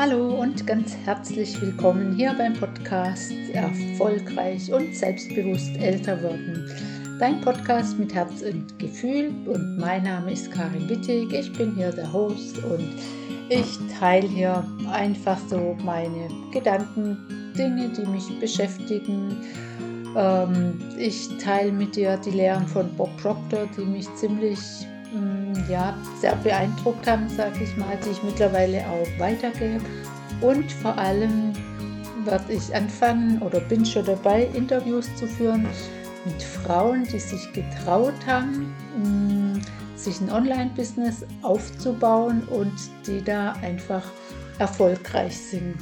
Hallo und ganz herzlich willkommen hier beim Podcast Erfolgreich und selbstbewusst älter werden. Dein Podcast mit Herz und Gefühl und mein Name ist Karin Wittig. Ich bin hier der Host und ich teile hier einfach so meine Gedanken, Dinge, die mich beschäftigen. Ähm, ich teile mit dir die Lehren von Bob Proctor, die mich ziemlich ja, sehr beeindruckt haben, sage ich mal, die ich mittlerweile auch weitergebe. Und vor allem werde ich anfangen oder bin schon dabei, Interviews zu führen mit Frauen, die sich getraut haben, mm, sich ein Online-Business aufzubauen und die da einfach erfolgreich sind.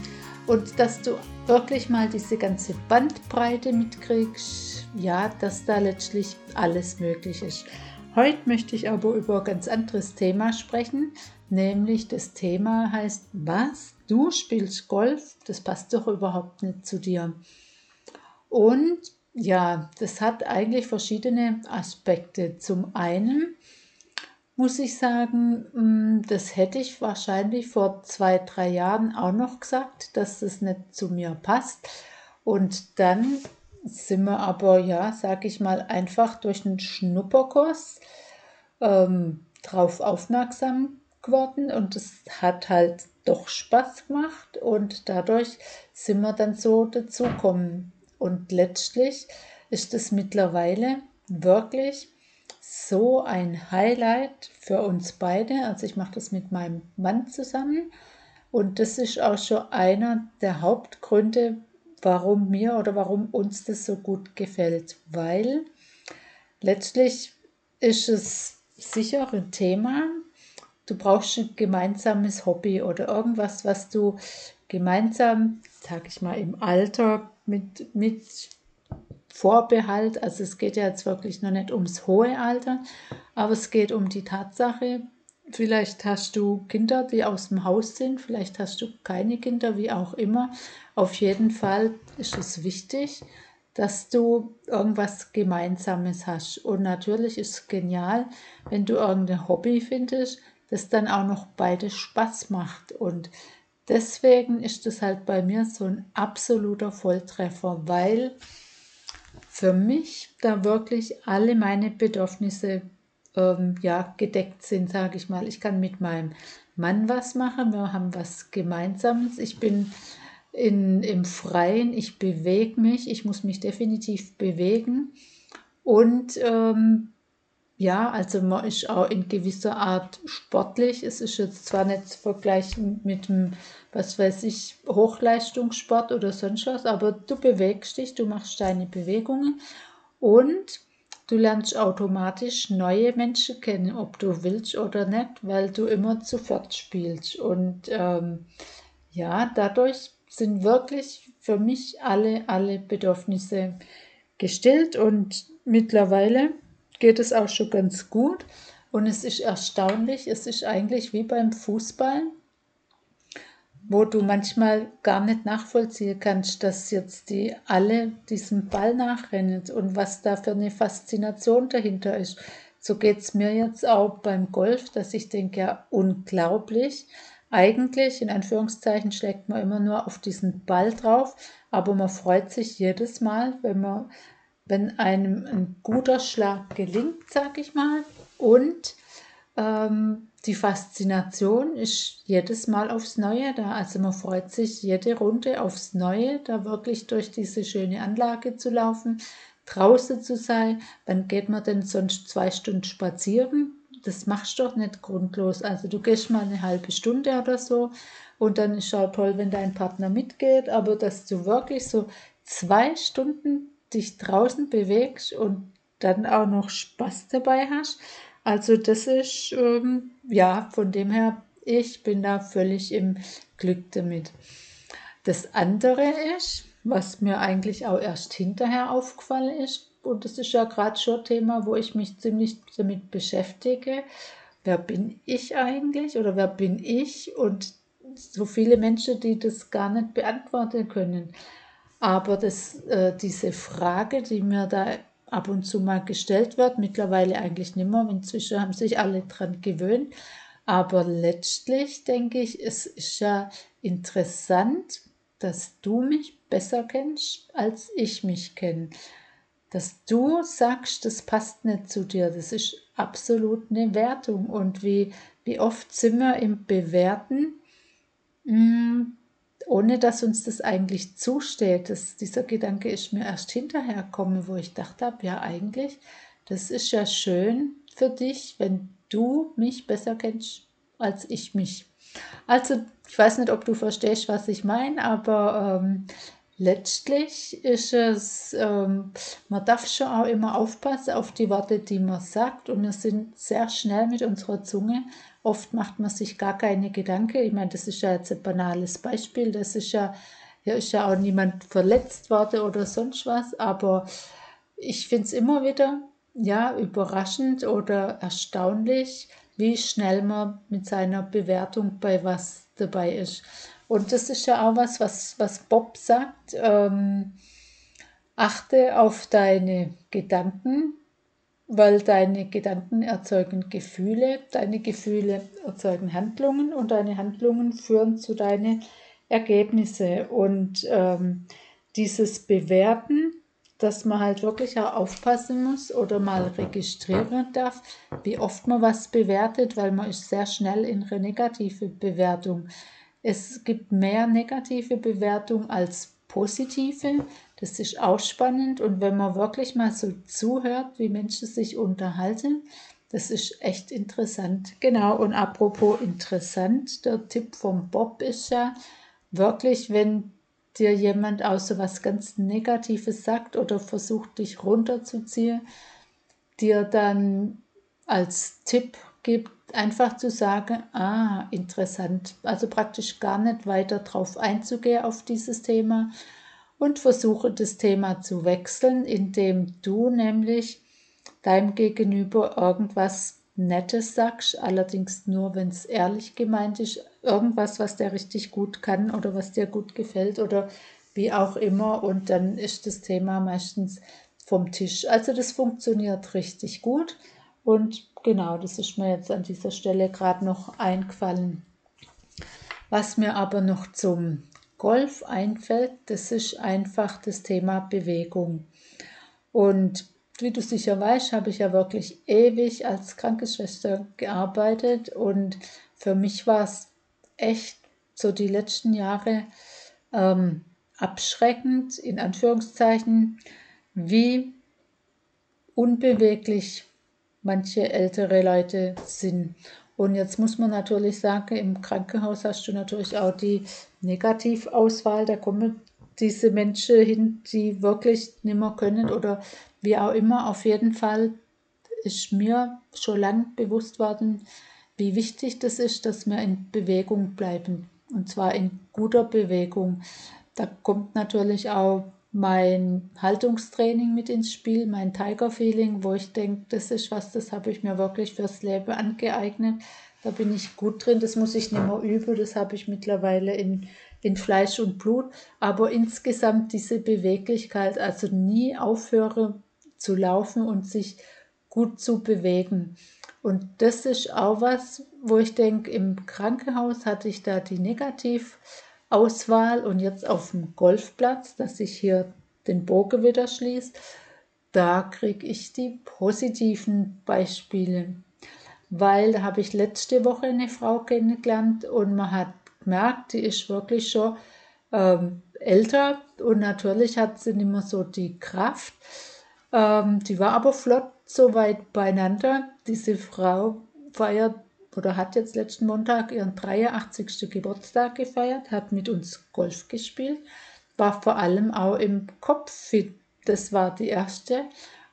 Und dass du wirklich mal diese ganze Bandbreite mitkriegst, ja, dass da letztlich alles möglich ist. Heute möchte ich aber über ein ganz anderes Thema sprechen, nämlich das Thema heißt, was? Du spielst Golf? Das passt doch überhaupt nicht zu dir. Und ja, das hat eigentlich verschiedene Aspekte. Zum einen muss ich sagen, mm, das hätte ich wahrscheinlich vor zwei, drei Jahren auch noch gesagt, dass das nicht zu mir passt. Und dann sind wir aber, ja, sag ich mal, einfach durch einen Schnupperkurs ähm, drauf aufmerksam geworden und es hat halt doch Spaß gemacht und dadurch sind wir dann so dazukommen. Und letztlich ist es mittlerweile wirklich so ein Highlight für uns beide. Also ich mache das mit meinem Mann zusammen und das ist auch schon einer der Hauptgründe, warum mir oder warum uns das so gut gefällt, weil letztlich ist es sicher ein Thema. Du brauchst ein gemeinsames Hobby oder irgendwas, was du gemeinsam, sag ich mal, im Alter mit, mit Vorbehalt, also es geht ja jetzt wirklich noch nicht ums hohe Alter, aber es geht um die Tatsache, Vielleicht hast du Kinder, die aus dem Haus sind, vielleicht hast du keine Kinder, wie auch immer. Auf jeden Fall ist es wichtig, dass du irgendwas Gemeinsames hast. Und natürlich ist es genial, wenn du irgendein Hobby findest, das dann auch noch beides Spaß macht. Und deswegen ist es halt bei mir so ein absoluter Volltreffer, weil für mich da wirklich alle meine Bedürfnisse ähm, ja, gedeckt sind, sage ich mal. Ich kann mit meinem Mann was machen, wir haben was Gemeinsames. Ich bin in, im Freien, ich bewege mich, ich muss mich definitiv bewegen. Und ähm, ja, also man ist auch in gewisser Art sportlich. Es ist jetzt zwar nicht zu vergleichen mit dem, was weiß ich, Hochleistungssport oder sonst was, aber du bewegst dich, du machst deine Bewegungen und Du lernst automatisch neue Menschen kennen, ob du willst oder nicht, weil du immer zu viert spielst. Und ähm, ja, dadurch sind wirklich für mich alle, alle Bedürfnisse gestillt und mittlerweile geht es auch schon ganz gut. Und es ist erstaunlich, es ist eigentlich wie beim Fußball wo du manchmal gar nicht nachvollziehen kannst, dass jetzt die alle diesem Ball nachrennen und was da für eine Faszination dahinter ist. So geht es mir jetzt auch beim Golf, dass ich denke, ja, unglaublich. Eigentlich, in Anführungszeichen, schlägt man immer nur auf diesen Ball drauf, aber man freut sich jedes Mal, wenn man, wenn einem ein guter Schlag gelingt, sag ich mal. Und ähm, die Faszination ist jedes Mal aufs Neue da. Also man freut sich jede Runde aufs Neue, da wirklich durch diese schöne Anlage zu laufen, draußen zu sein. Wann geht man denn sonst zwei Stunden spazieren? Das machst du doch nicht grundlos. Also du gehst mal eine halbe Stunde oder so und dann ist auch toll, wenn dein Partner mitgeht, aber dass du wirklich so zwei Stunden dich draußen bewegst und dann auch noch Spaß dabei hast, also das ist, ähm, ja, von dem her, ich bin da völlig im Glück damit. Das andere ist, was mir eigentlich auch erst hinterher aufgefallen ist und das ist ja gerade schon Thema, wo ich mich ziemlich damit beschäftige. Wer bin ich eigentlich oder wer bin ich? Und so viele Menschen, die das gar nicht beantworten können. Aber das, äh, diese Frage, die mir da ab und zu mal gestellt wird, mittlerweile eigentlich nicht mehr, inzwischen haben sich alle dran gewöhnt. Aber letztlich denke ich, es ist ja interessant, dass du mich besser kennst, als ich mich kenne. Dass du sagst, das passt nicht zu dir, das ist absolut eine Wertung. Und wie, wie oft sind wir im Bewerten, hm, ohne dass uns das eigentlich zusteht. Das, dieser Gedanke ist mir erst hinterher gekommen, wo ich dachte habe, ja eigentlich, das ist ja schön für dich, wenn du mich besser kennst als ich mich. Also ich weiß nicht, ob du verstehst, was ich meine, aber ähm, letztlich ist es, ähm, man darf schon auch immer aufpassen auf die Worte, die man sagt und wir sind sehr schnell mit unserer Zunge Oft macht man sich gar keine Gedanken. Ich meine, das ist ja jetzt ein banales Beispiel. Das ist ja, hier ist ja auch niemand verletzt worden oder sonst was. Aber ich finde es immer wieder ja, überraschend oder erstaunlich, wie schnell man mit seiner Bewertung bei was dabei ist. Und das ist ja auch was, was, was Bob sagt. Ähm, achte auf deine Gedanken, weil deine Gedanken erzeugen Gefühle, deine Gefühle erzeugen Handlungen und deine Handlungen führen zu deinen Ergebnissen. Und ähm, dieses Bewerten, dass man halt wirklich auch aufpassen muss oder mal registrieren darf, wie oft man was bewertet, weil man ist sehr schnell in eine negative Bewertung. Es gibt mehr negative Bewertung als positive. Das ist auch spannend. Und wenn man wirklich mal so zuhört, wie Menschen sich unterhalten, das ist echt interessant. Genau, und apropos interessant, der Tipp vom Bob ist ja wirklich, wenn dir jemand auch so was ganz Negatives sagt oder versucht, dich runterzuziehen, dir dann als Tipp gibt, einfach zu sagen, ah, interessant. Also praktisch gar nicht weiter drauf einzugehen auf dieses Thema, und versuche das Thema zu wechseln, indem du nämlich deinem Gegenüber irgendwas Nettes sagst, allerdings nur, wenn es ehrlich gemeint ist, irgendwas, was der richtig gut kann oder was dir gut gefällt oder wie auch immer und dann ist das Thema meistens vom Tisch. Also das funktioniert richtig gut und genau, das ist mir jetzt an dieser Stelle gerade noch eingefallen. Was mir aber noch zum Golf einfällt, das ist einfach das Thema Bewegung. Und wie du sicher weißt, habe ich ja wirklich ewig als Krankenschwester gearbeitet und für mich war es echt so die letzten Jahre ähm, abschreckend, in Anführungszeichen, wie unbeweglich manche ältere Leute sind. Und jetzt muss man natürlich sagen, im Krankenhaus hast du natürlich auch die Negativauswahl. Da kommen diese Menschen hin, die wirklich nicht mehr können oder wie auch immer. Auf jeden Fall ist mir schon lange bewusst worden, wie wichtig das ist, dass wir in Bewegung bleiben. Und zwar in guter Bewegung. Da kommt natürlich auch mein Haltungstraining mit ins Spiel, mein Tiger Feeling, wo ich denke, das ist was, das habe ich mir wirklich fürs Leben angeeignet. Da bin ich gut drin, das muss ich nicht mehr üben, das habe ich mittlerweile in, in Fleisch und Blut. Aber insgesamt diese Beweglichkeit, also nie aufhöre zu laufen und sich gut zu bewegen. Und das ist auch was, wo ich denke, im Krankenhaus hatte ich da die Negativ- Auswahl und jetzt auf dem Golfplatz, dass ich hier den Bogen wieder schließe, da kriege ich die positiven Beispiele. Weil da habe ich letzte Woche eine Frau kennengelernt und man hat gemerkt, die ist wirklich schon ähm, älter und natürlich hat sie nicht mehr so die Kraft. Ähm, die war aber flott so weit beieinander. Diese Frau feiert oder hat jetzt letzten Montag ihren 83. Geburtstag gefeiert, hat mit uns Golf gespielt, war vor allem auch im Kopf fit. Das war die erste.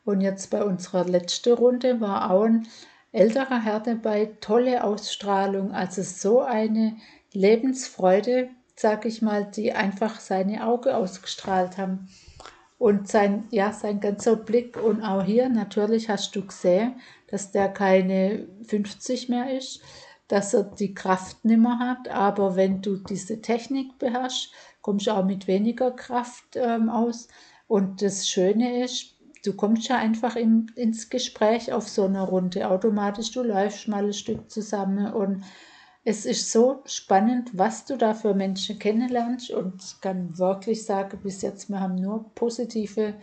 Und jetzt bei unserer letzten Runde war auch ein älterer Herr dabei, tolle Ausstrahlung, also so eine Lebensfreude, sag ich mal, die einfach seine Augen ausgestrahlt haben. Und sein, ja, sein ganzer Blick und auch hier natürlich hast du gesehen, dass der keine 50 mehr ist, dass er die Kraft nicht mehr hat. Aber wenn du diese Technik beherrschst, kommst du auch mit weniger Kraft ähm, aus. Und das Schöne ist, du kommst ja einfach in, ins Gespräch auf so einer Runde automatisch. Du läufst mal ein Stück zusammen und es ist so spannend, was du da für Menschen kennenlernst. Und ich kann wirklich sagen, bis jetzt, wir haben nur positive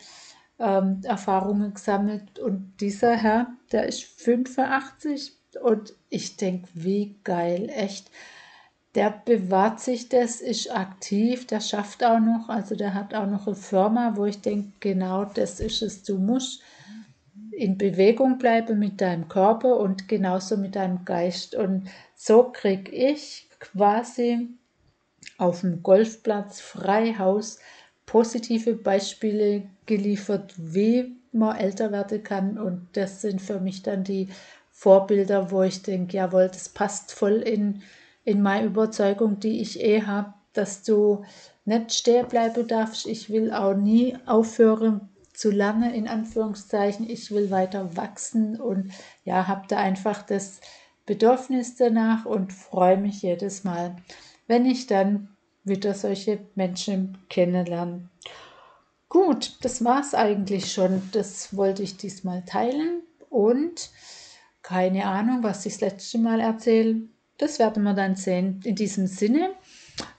ähm, Erfahrungen gesammelt. Und dieser Herr, der ist 85 und ich denke, wie geil, echt. Der bewahrt sich das, ist aktiv, der schafft auch noch, also der hat auch noch eine Firma, wo ich denke, genau das ist es. Du musst in Bewegung bleiben mit deinem Körper und genauso mit deinem Geist. Und so kriege ich quasi auf dem Golfplatz Freihaus positive Beispiele geliefert, wie man älter werden kann. Und das sind für mich dann die Vorbilder, wo ich denke, jawohl, das passt voll in, in meine Überzeugung, die ich eh habe, dass du nicht stehen bleiben darfst. Ich will auch nie aufhören zu lernen, in Anführungszeichen. Ich will weiter wachsen und ja, habe da einfach das Bedürfnis danach und freue mich jedes Mal, wenn ich dann wieder solche Menschen kennenlerne. Gut, das war es eigentlich schon. Das wollte ich diesmal teilen und keine Ahnung, was ich das letzte Mal erzähle. Das werden wir dann sehen. In diesem Sinne,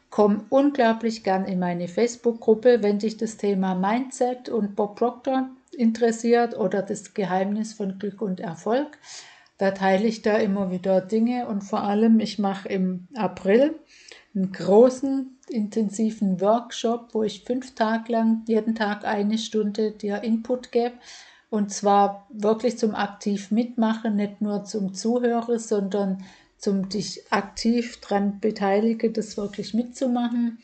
komm unglaublich gern in meine Facebook-Gruppe, wenn dich das Thema Mindset und Bob Proctor interessiert oder das Geheimnis von Glück und Erfolg. Da teile ich da immer wieder Dinge und vor allem, ich mache im April einen großen, intensiven Workshop, wo ich fünf Tage lang, jeden Tag eine Stunde dir Input gebe. Und zwar wirklich zum aktiv mitmachen, nicht nur zum Zuhören, sondern zum dich aktiv daran beteiligen, das wirklich mitzumachen.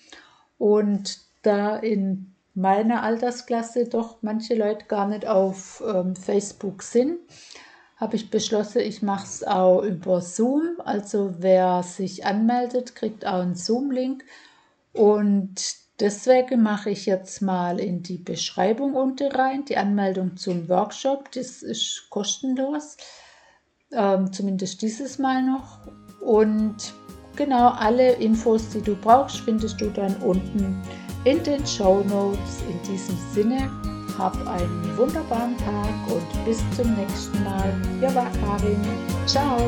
Und da in meiner Altersklasse doch manche Leute gar nicht auf ähm, Facebook sind, habe ich beschlossen, ich mache es auch über Zoom. Also wer sich anmeldet, kriegt auch einen Zoom-Link. Und deswegen mache ich jetzt mal in die Beschreibung unten rein die Anmeldung zum Workshop. Das ist kostenlos ähm, zumindest dieses Mal noch. Und genau alle Infos, die du brauchst, findest du dann unten in den Show Notes. In diesem Sinne, hab einen wunderbaren Tag und bis zum nächsten Mal. Ja, war Karin. Ciao.